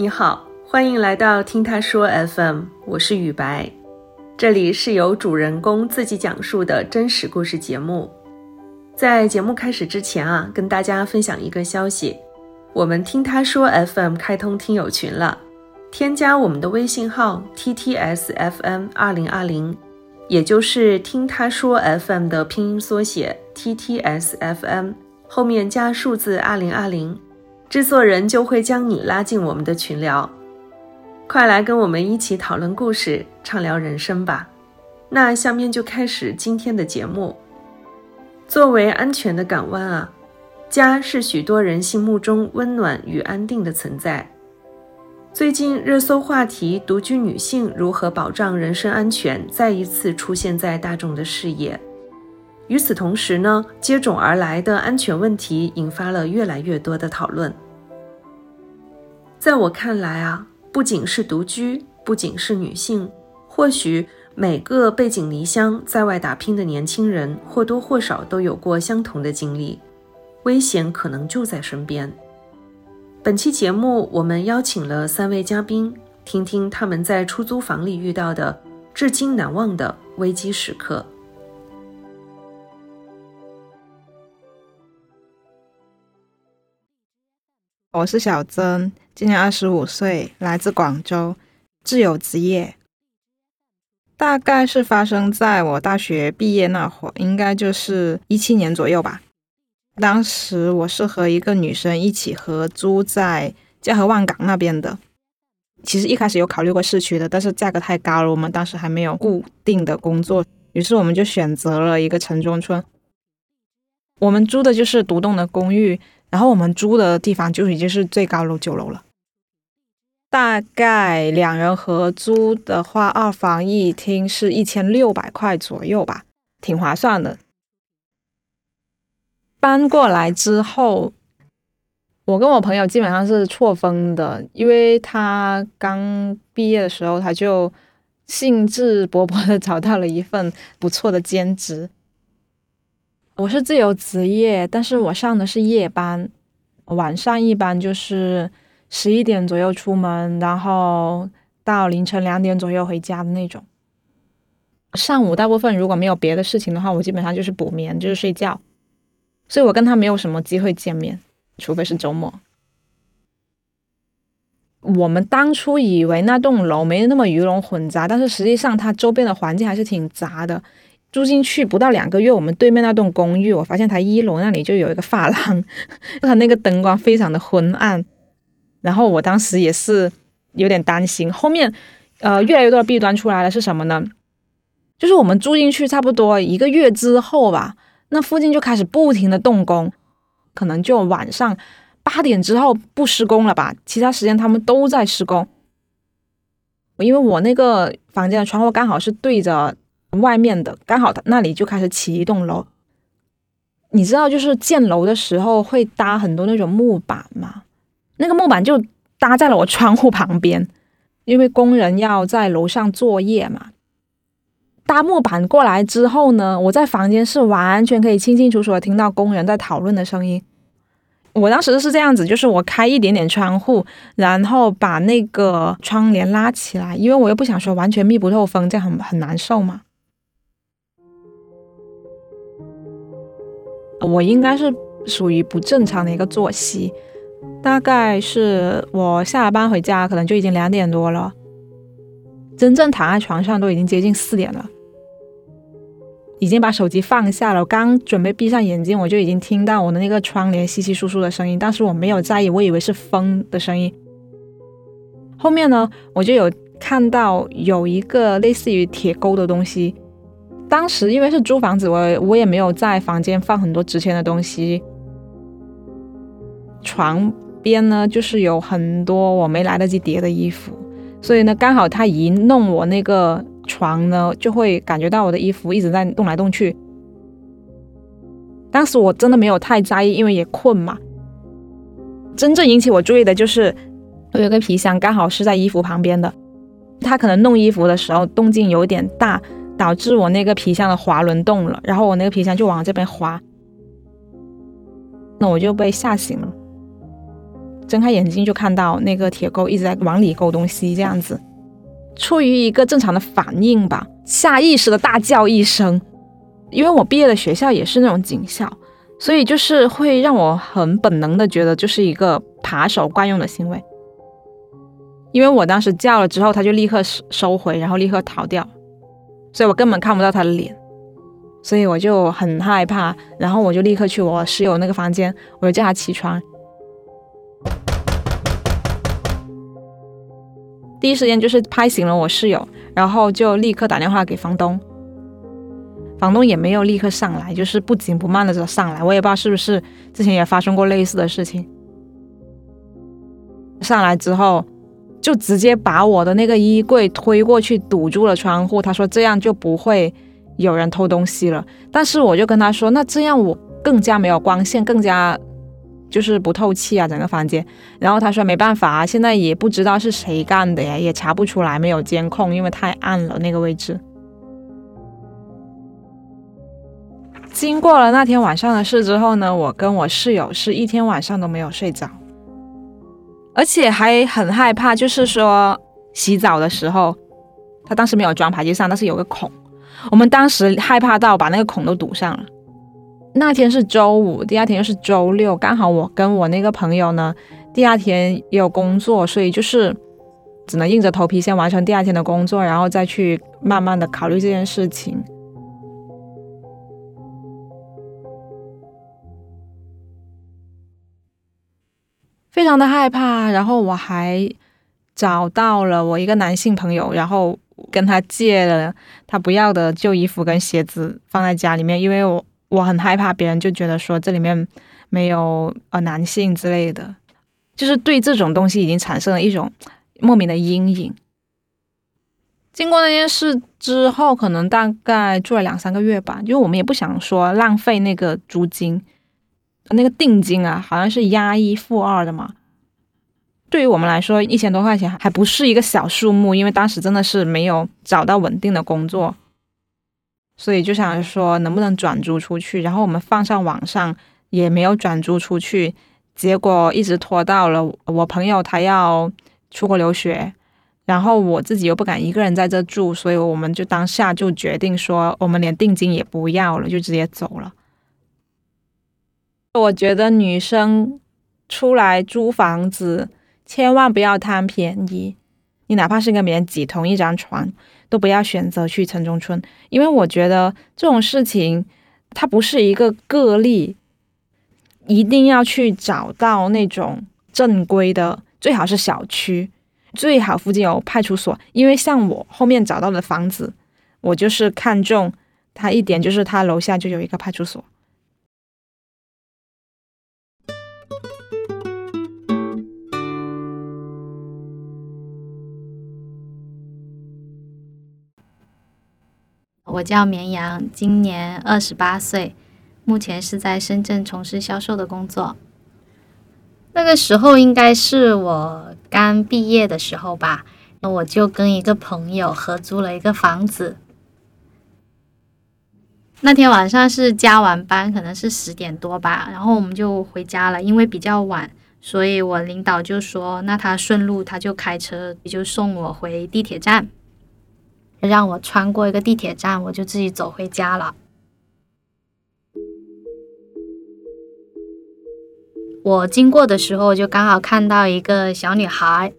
你好，欢迎来到听他说 FM，我是雨白，这里是由主人公自己讲述的真实故事节目。在节目开始之前啊，跟大家分享一个消息，我们听他说 FM 开通听友群了，添加我们的微信号 ttsfm 二零二零，也就是听他说 FM 的拼音缩写 ttsfm 后面加数字二零二零。制作人就会将你拉进我们的群聊，快来跟我们一起讨论故事，畅聊人生吧。那下面就开始今天的节目。作为安全的港湾啊，家是许多人心目中温暖与安定的存在。最近热搜话题“独居女性如何保障人身安全”再一次出现在大众的视野。与此同时呢，接踵而来的安全问题引发了越来越多的讨论。在我看来啊，不仅是独居，不仅是女性，或许每个背井离乡在外打拼的年轻人或多或少都有过相同的经历，危险可能就在身边。本期节目，我们邀请了三位嘉宾，听听他们在出租房里遇到的至今难忘的危机时刻。我是小曾，今年二十五岁，来自广州，自由职业。大概是发生在我大学毕业那会儿，应该就是一七年左右吧。当时我是和一个女生一起合租在嘉禾万港那边的。其实一开始有考虑过市区的，但是价格太高了，我们当时还没有固定的工作，于是我们就选择了一个城中村。我们租的就是独栋的公寓。然后我们租的地方就已经是最高楼九楼了，大概两人合租的话，二房一厅是一千六百块左右吧，挺划算的。搬过来之后，我跟我朋友基本上是错峰的，因为他刚毕业的时候，他就兴致勃勃的找到了一份不错的兼职。我是自由职业，但是我上的是夜班，晚上一般就是十一点左右出门，然后到凌晨两点左右回家的那种。上午大部分如果没有别的事情的话，我基本上就是补眠，就是睡觉，所以我跟他没有什么机会见面，除非是周末。我们当初以为那栋楼没那么鱼龙混杂，但是实际上它周边的环境还是挺杂的。住进去不到两个月，我们对面那栋公寓，我发现它一楼那里就有一个发廊，它那个灯光非常的昏暗，然后我当时也是有点担心。后面，呃，越来越多的弊端出来了，是什么呢？就是我们住进去差不多一个月之后吧，那附近就开始不停的动工，可能就晚上八点之后不施工了吧，其他时间他们都在施工。因为我那个房间的窗户刚好是对着。外面的刚好，他那里就开始起一栋楼。你知道，就是建楼的时候会搭很多那种木板吗？那个木板就搭在了我窗户旁边，因为工人要在楼上作业嘛。搭木板过来之后呢，我在房间是完全可以清清楚楚的听到工人在讨论的声音。我当时是这样子，就是我开一点点窗户，然后把那个窗帘拉起来，因为我又不想说完全密不透风，这样很很难受嘛。我应该是属于不正常的一个作息，大概是我下了班回家，可能就已经两点多了，真正躺在床上都已经接近四点了，已经把手机放下了，我刚准备闭上眼睛，我就已经听到我的那个窗帘稀稀疏疏的声音，但是我没有在意，我以为是风的声音。后面呢，我就有看到有一个类似于铁钩的东西。当时因为是租房子，我我也没有在房间放很多值钱的东西。床边呢，就是有很多我没来得及叠的衣服，所以呢，刚好他一弄我那个床呢，就会感觉到我的衣服一直在动来动去。当时我真的没有太在意，因为也困嘛。真正引起我注意的就是，我有个皮箱刚好是在衣服旁边的，他可能弄衣服的时候动静有点大。导致我那个皮箱的滑轮动了，然后我那个皮箱就往这边滑，那我就被吓醒了。睁开眼睛就看到那个铁钩一直在往里勾东西，这样子。出于一个正常的反应吧，下意识的大叫一声，因为我毕业的学校也是那种警校，所以就是会让我很本能的觉得就是一个扒手惯用的行为。因为我当时叫了之后，他就立刻收收回，然后立刻逃掉，所以我根本看不到他的脸，所以我就很害怕，然后我就立刻去我室友那个房间，我就叫他起床。第一时间就是拍醒了我室友，然后就立刻打电话给房东。房东也没有立刻上来，就是不紧不慢的就上来。我也不知道是不是之前也发生过类似的事情。上来之后，就直接把我的那个衣柜推过去，堵住了窗户。他说这样就不会有人偷东西了。但是我就跟他说，那这样我更加没有光线，更加。就是不透气啊，整个房间。然后他说没办法啊，现在也不知道是谁干的呀，也查不出来，没有监控，因为太暗了那个位置。经过了那天晚上的事之后呢，我跟我室友是一天晚上都没有睡着，而且还很害怕，就是说洗澡的时候，他当时没有装排气扇，但是有个孔，我们当时害怕到把那个孔都堵上了。那天是周五，第二天又是周六，刚好我跟我那个朋友呢，第二天有工作，所以就是只能硬着头皮先完成第二天的工作，然后再去慢慢的考虑这件事情。非常的害怕，然后我还找到了我一个男性朋友，然后跟他借了他不要的旧衣服跟鞋子放在家里面，因为我。我很害怕别人就觉得说这里面没有呃男性之类的，就是对这种东西已经产生了一种莫名的阴影。经过那件事之后，可能大概住了两三个月吧，因为我们也不想说浪费那个租金，那个定金啊，好像是押一付二的嘛。对于我们来说，一千多块钱还不是一个小数目，因为当时真的是没有找到稳定的工作。所以就想说能不能转租出去，然后我们放上网上也没有转租出去，结果一直拖到了我朋友他要出国留学，然后我自己又不敢一个人在这住，所以我们就当下就决定说我们连定金也不要了，就直接走了。我觉得女生出来租房子千万不要贪便宜，你哪怕是跟别人挤同一张床。都不要选择去城中村，因为我觉得这种事情它不是一个个例，一定要去找到那种正规的，最好是小区，最好附近有派出所。因为像我后面找到的房子，我就是看中它一点，就是它楼下就有一个派出所。我叫绵羊，今年二十八岁，目前是在深圳从事销售的工作。那个时候应该是我刚毕业的时候吧，那我就跟一个朋友合租了一个房子。那天晚上是加完班，可能是十点多吧，然后我们就回家了，因为比较晚，所以我领导就说，那他顺路他就开车就送我回地铁站。让我穿过一个地铁站，我就自己走回家了。我经过的时候，就刚好看到一个小女孩，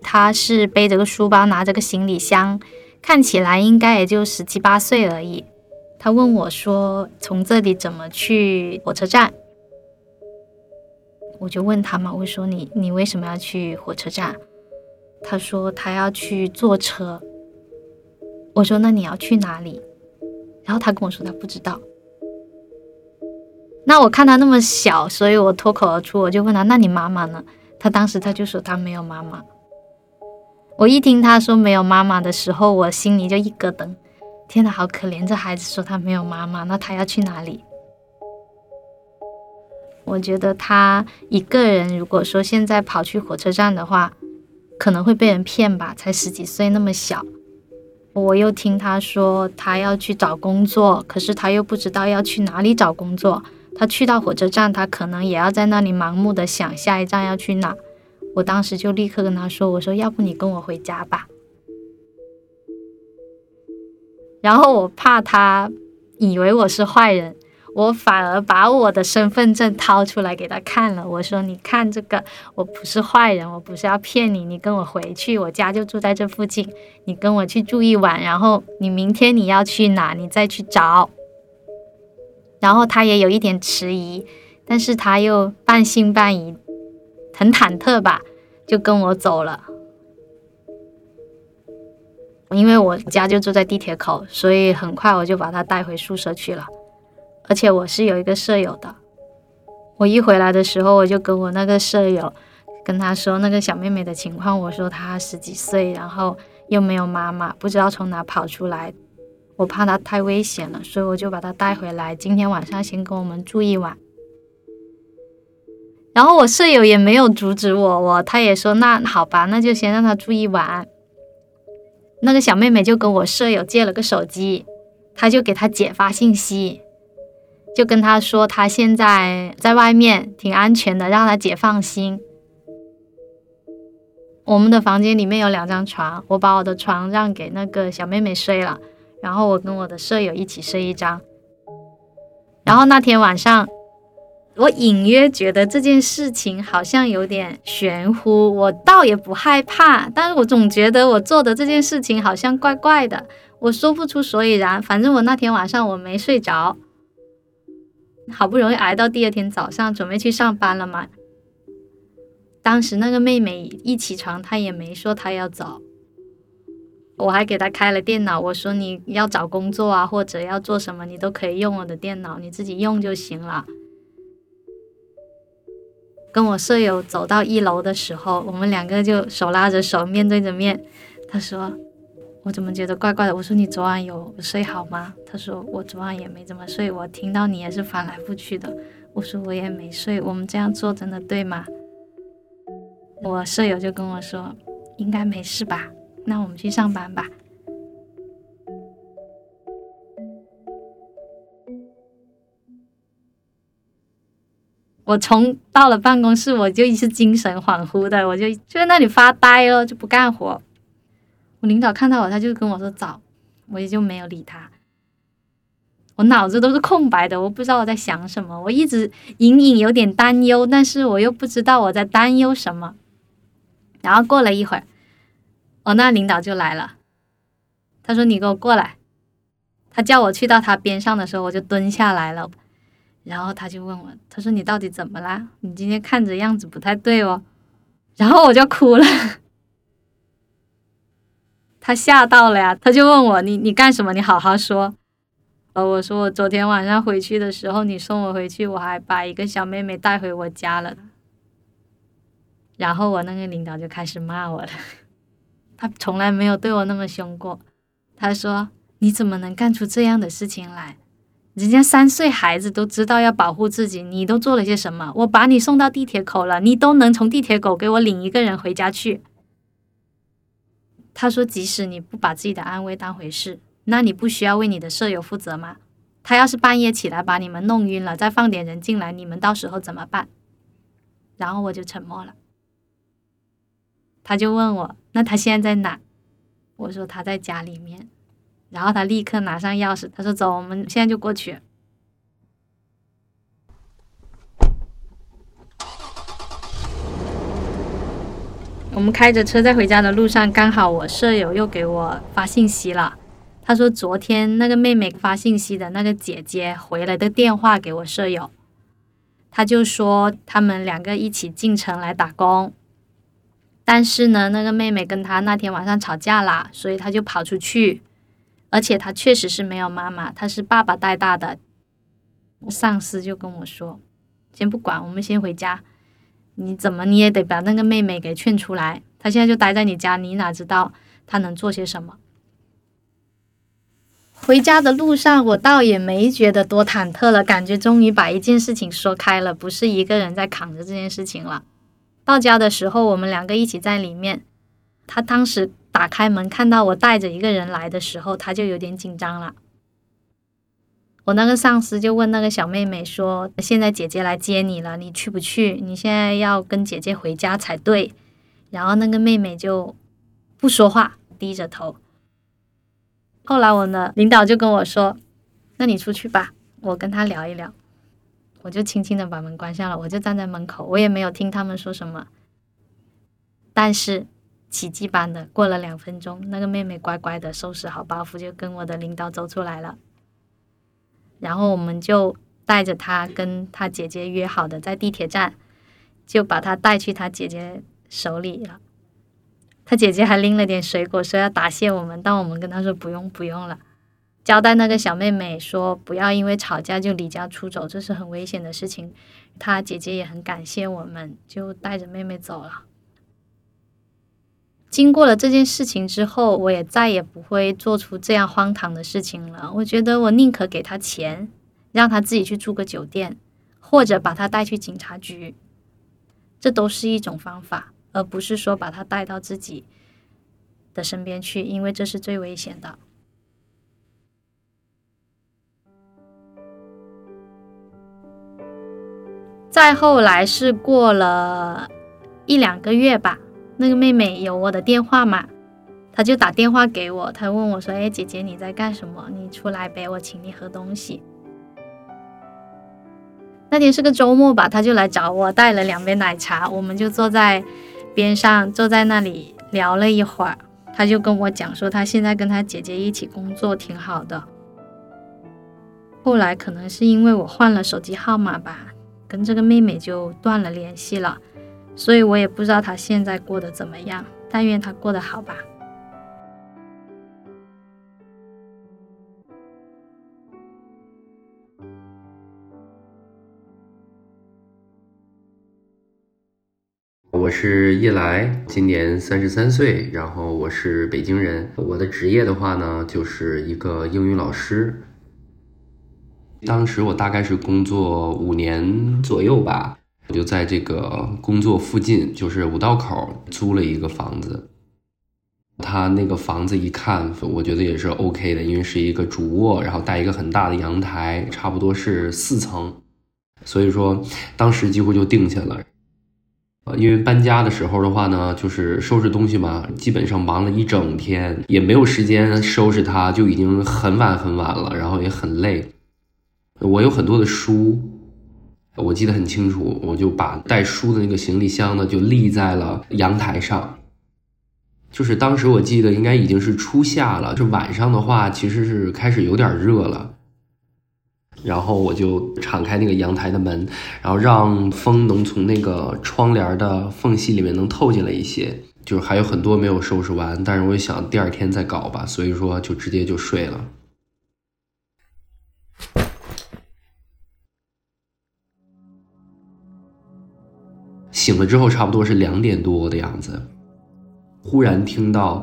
她是背着个书包，拿着个行李箱，看起来应该也就十七八岁而已。她问我说：“从这里怎么去火车站？”我就问她嘛，我说：“你你为什么要去火车站？”她说：“她要去坐车。”我说：“那你要去哪里？”然后他跟我说他不知道。那我看他那么小，所以我脱口而出，我就问他：“那你妈妈呢？”他当时他就说他没有妈妈。我一听他说没有妈妈的时候，我心里就一咯噔，天呐，好可怜！这孩子说他没有妈妈，那他要去哪里？我觉得他一个人，如果说现在跑去火车站的话，可能会被人骗吧，才十几岁，那么小。我又听他说他要去找工作，可是他又不知道要去哪里找工作，他去到火车站，他可能也要在那里盲目的想下一站要去哪。我当时就立刻跟他说：“我说要不你跟我回家吧。”然后我怕他以为我是坏人，我反而把我的身份证掏出来给他看了。我说：“你看这个，我不是坏人，我不是要骗你。你跟我回去，我家就住在这附近，你跟我去住一晚，然后你明天你要去哪，你再去找。”然后他也有一点迟疑，但是他又半信半疑，很忐忑吧，就跟我走了。因为我家就住在地铁口，所以很快我就把他带回宿舍去了。而且我是有一个舍友的，我一回来的时候，我就跟我那个舍友跟他说那个小妹妹的情况，我说她十几岁，然后又没有妈妈，不知道从哪跑出来，我怕她太危险了，所以我就把她带回来，今天晚上先跟我们住一晚。然后我舍友也没有阻止我，我他也说那好吧，那就先让她住一晚。那个小妹妹就跟我舍友借了个手机，她就给她姐发信息，就跟他说他现在在外面挺安全的，让他姐放心。我们的房间里面有两张床，我把我的床让给那个小妹妹睡了，然后我跟我的舍友一起睡一张。然后那天晚上。我隐约觉得这件事情好像有点玄乎，我倒也不害怕，但是我总觉得我做的这件事情好像怪怪的，我说不出所以然。反正我那天晚上我没睡着，好不容易挨到第二天早上，准备去上班了嘛。当时那个妹妹一起床，她也没说她要走，我还给她开了电脑，我说你要找工作啊，或者要做什么，你都可以用我的电脑，你自己用就行了。跟我舍友走到一楼的时候，我们两个就手拉着手，面对着面。她说：“我怎么觉得怪怪的？”我说：“你昨晚有睡好吗？”他说：“我昨晚也没怎么睡，我听到你也是翻来覆去的。”我说：“我也没睡。”我们这样做真的对吗？我舍友就跟我说：“应该没事吧？那我们去上班吧。”我从到了办公室，我就一直精神恍惚的，我就就在那里发呆了，就不干活。我领导看到我，他就跟我说早，我也就没有理他。我脑子都是空白的，我不知道我在想什么，我一直隐隐有点担忧，但是我又不知道我在担忧什么。然后过了一会儿，我那领导就来了，他说：“你给我过来。”他叫我去到他边上的时候，我就蹲下来了。然后他就问我，他说：“你到底怎么啦？你今天看着样子不太对哦。”然后我就哭了，他吓到了呀，他就问我：“你你干什么？你好好说。”呃，我说：“我昨天晚上回去的时候，你送我回去，我还把一个小妹妹带回我家了。”然后我那个领导就开始骂我了，他从来没有对我那么凶过。他说：“你怎么能干出这样的事情来？”人家三岁孩子都知道要保护自己，你都做了些什么？我把你送到地铁口了，你都能从地铁口给我领一个人回家去。他说：“即使你不把自己的安危当回事，那你不需要为你的舍友负责吗？他要是半夜起来把你们弄晕了，再放点人进来，你们到时候怎么办？”然后我就沉默了。他就问我：“那他现在在哪？”我说：“他在家里面。”然后他立刻拿上钥匙，他说：“走，我们现在就过去。”我们开着车在回家的路上，刚好我舍友又给我发信息了。他说：“昨天那个妹妹发信息的那个姐姐回了的电话给我舍友，他就说他们两个一起进城来打工，但是呢，那个妹妹跟他那天晚上吵架了，所以他就跑出去。”而且他确实是没有妈妈，他是爸爸带大的。上司就跟我说：“先不管，我们先回家。你怎么你也得把那个妹妹给劝出来。她现在就待在你家，你哪知道她能做些什么？”回家的路上，我倒也没觉得多忐忑了，感觉终于把一件事情说开了，不是一个人在扛着这件事情了。到家的时候，我们两个一起在里面。他当时。打开门看到我带着一个人来的时候，他就有点紧张了。我那个上司就问那个小妹妹说：“现在姐姐来接你了，你去不去？你现在要跟姐姐回家才对。”然后那个妹妹就不说话，低着头。后来我的领导就跟我说：“那你出去吧，我跟他聊一聊。”我就轻轻的把门关上了，我就站在门口，我也没有听他们说什么。但是奇迹般的过了两分钟，那个妹妹乖乖的收拾好包袱，就跟我的领导走出来了。然后我们就带着他跟他姐姐约好的，在地铁站就把他带去他姐姐手里了。他姐姐还拎了点水果，说要答谢我们，但我们跟他说不用不用了，交代那个小妹妹说不要因为吵架就离家出走，这是很危险的事情。他姐姐也很感谢我们，就带着妹妹走了。经过了这件事情之后，我也再也不会做出这样荒唐的事情了。我觉得我宁可给他钱，让他自己去住个酒店，或者把他带去警察局，这都是一种方法，而不是说把他带到自己的身边去，因为这是最危险的。再后来是过了一两个月吧。那个妹妹有我的电话嘛？她就打电话给我，她问我说：“哎，姐姐你在干什么？你出来呗，我请你喝东西。”那天是个周末吧，她就来找我，带了两杯奶茶，我们就坐在边上，坐在那里聊了一会儿。她就跟我讲说，她现在跟她姐姐一起工作挺好的。后来可能是因为我换了手机号码吧，跟这个妹妹就断了联系了。所以我也不知道他现在过得怎么样，但愿他过得好吧。我是叶来，今年三十三岁，然后我是北京人。我的职业的话呢，就是一个英语老师。当时我大概是工作五年左右吧。我就在这个工作附近，就是五道口租了一个房子。他那个房子一看，我觉得也是 OK 的，因为是一个主卧，然后带一个很大的阳台，差不多是四层。所以说，当时几乎就定下了。因为搬家的时候的话呢，就是收拾东西嘛，基本上忙了一整天，也没有时间收拾它，就已经很晚很晚了，然后也很累。我有很多的书。我记得很清楚，我就把带书的那个行李箱呢，就立在了阳台上。就是当时我记得应该已经是初夏了，就晚上的话其实是开始有点热了。然后我就敞开那个阳台的门，然后让风能从那个窗帘的缝隙里面能透进来一些。就是还有很多没有收拾完，但是我想第二天再搞吧，所以说就直接就睡了。醒了之后，差不多是两点多的样子，忽然听到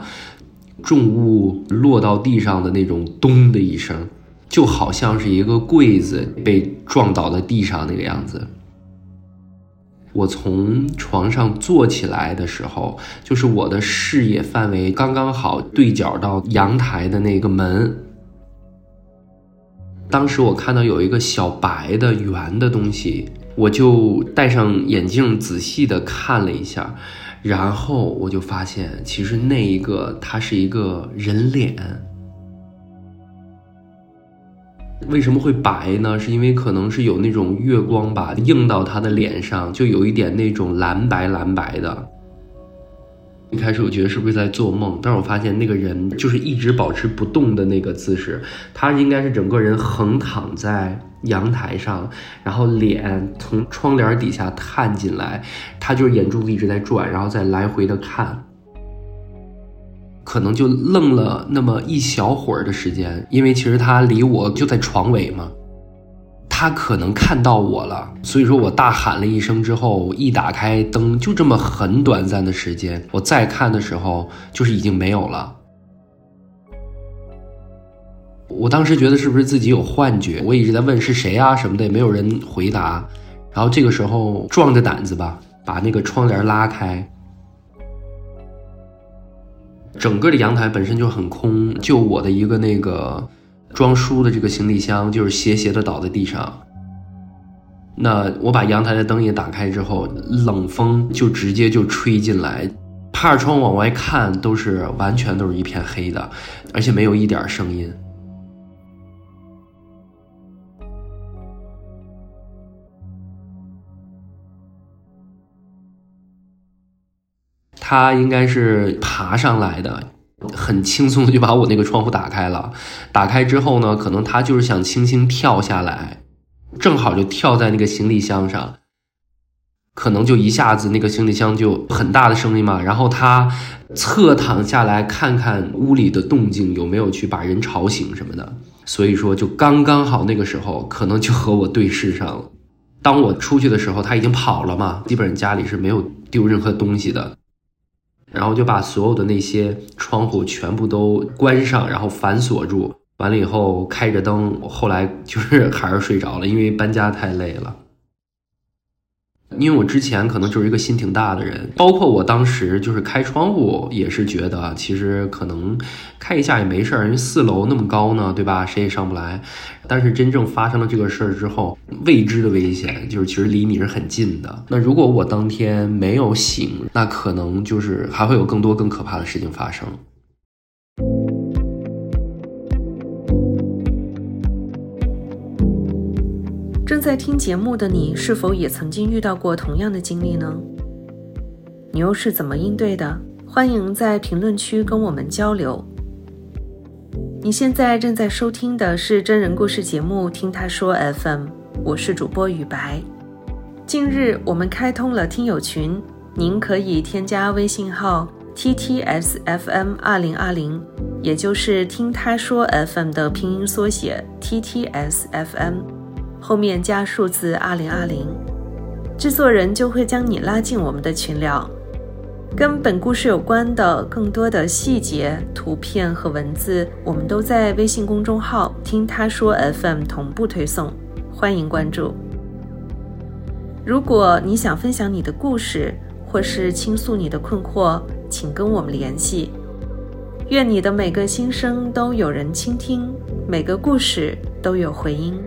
重物落到地上的那种“咚”的一声，就好像是一个柜子被撞倒在地上那个样子。我从床上坐起来的时候，就是我的视野范围刚刚好对角到阳台的那个门。当时我看到有一个小白的圆的东西。我就戴上眼镜仔细的看了一下，然后我就发现，其实那一个它是一个人脸。为什么会白呢？是因为可能是有那种月光吧，映到他的脸上，就有一点那种蓝白蓝白的。一开始我觉得是不是在做梦，但是我发现那个人就是一直保持不动的那个姿势，他应该是整个人横躺在阳台上，然后脸从窗帘底下探进来，他就是眼珠子一直在转，然后再来回的看，可能就愣了那么一小会儿的时间，因为其实他离我就在床尾嘛。他可能看到我了，所以说我大喊了一声之后，一打开灯，就这么很短暂的时间，我再看的时候，就是已经没有了。我当时觉得是不是自己有幻觉？我一直在问是谁啊什么的，也没有人回答。然后这个时候壮着胆子吧，把那个窗帘拉开，整个的阳台本身就很空，就我的一个那个。装书的这个行李箱就是斜斜的倒在地上。那我把阳台的灯也打开之后，冷风就直接就吹进来，趴着窗往外看，都是完全都是一片黑的，而且没有一点声音。他应该是爬上来的，很轻松的就把我那个窗户打开了。打开之后呢，可能他就是想轻轻跳下来。正好就跳在那个行李箱上，可能就一下子那个行李箱就很大的声音嘛。然后他侧躺下来看看屋里的动静有没有去把人吵醒什么的。所以说就刚刚好那个时候，可能就和我对视上了。当我出去的时候，他已经跑了嘛，基本上家里是没有丢任何东西的。然后就把所有的那些窗户全部都关上，然后反锁住。完了以后开着灯，后来就是还是睡着了，因为搬家太累了。因为我之前可能就是一个心挺大的人，包括我当时就是开窗户也是觉得其实可能开一下也没事儿，因为四楼那么高呢，对吧？谁也上不来。但是真正发生了这个事儿之后，未知的危险就是其实离你是很近的。那如果我当天没有醒，那可能就是还会有更多更可怕的事情发生。在听节目的你，是否也曾经遇到过同样的经历呢？你又是怎么应对的？欢迎在评论区跟我们交流。你现在正在收听的是真人故事节目《听他说 FM》，我是主播雨白。近日我们开通了听友群，您可以添加微信号 ttsfm 二零二零，也就是听他说 FM 的拼音缩写 ttsfm。后面加数字二零二零，制作人就会将你拉进我们的群聊。跟本故事有关的更多的细节、图片和文字，我们都在微信公众号“听他说 FM” 同步推送，欢迎关注。如果你想分享你的故事，或是倾诉你的困惑，请跟我们联系。愿你的每个心声都有人倾听，每个故事都有回音。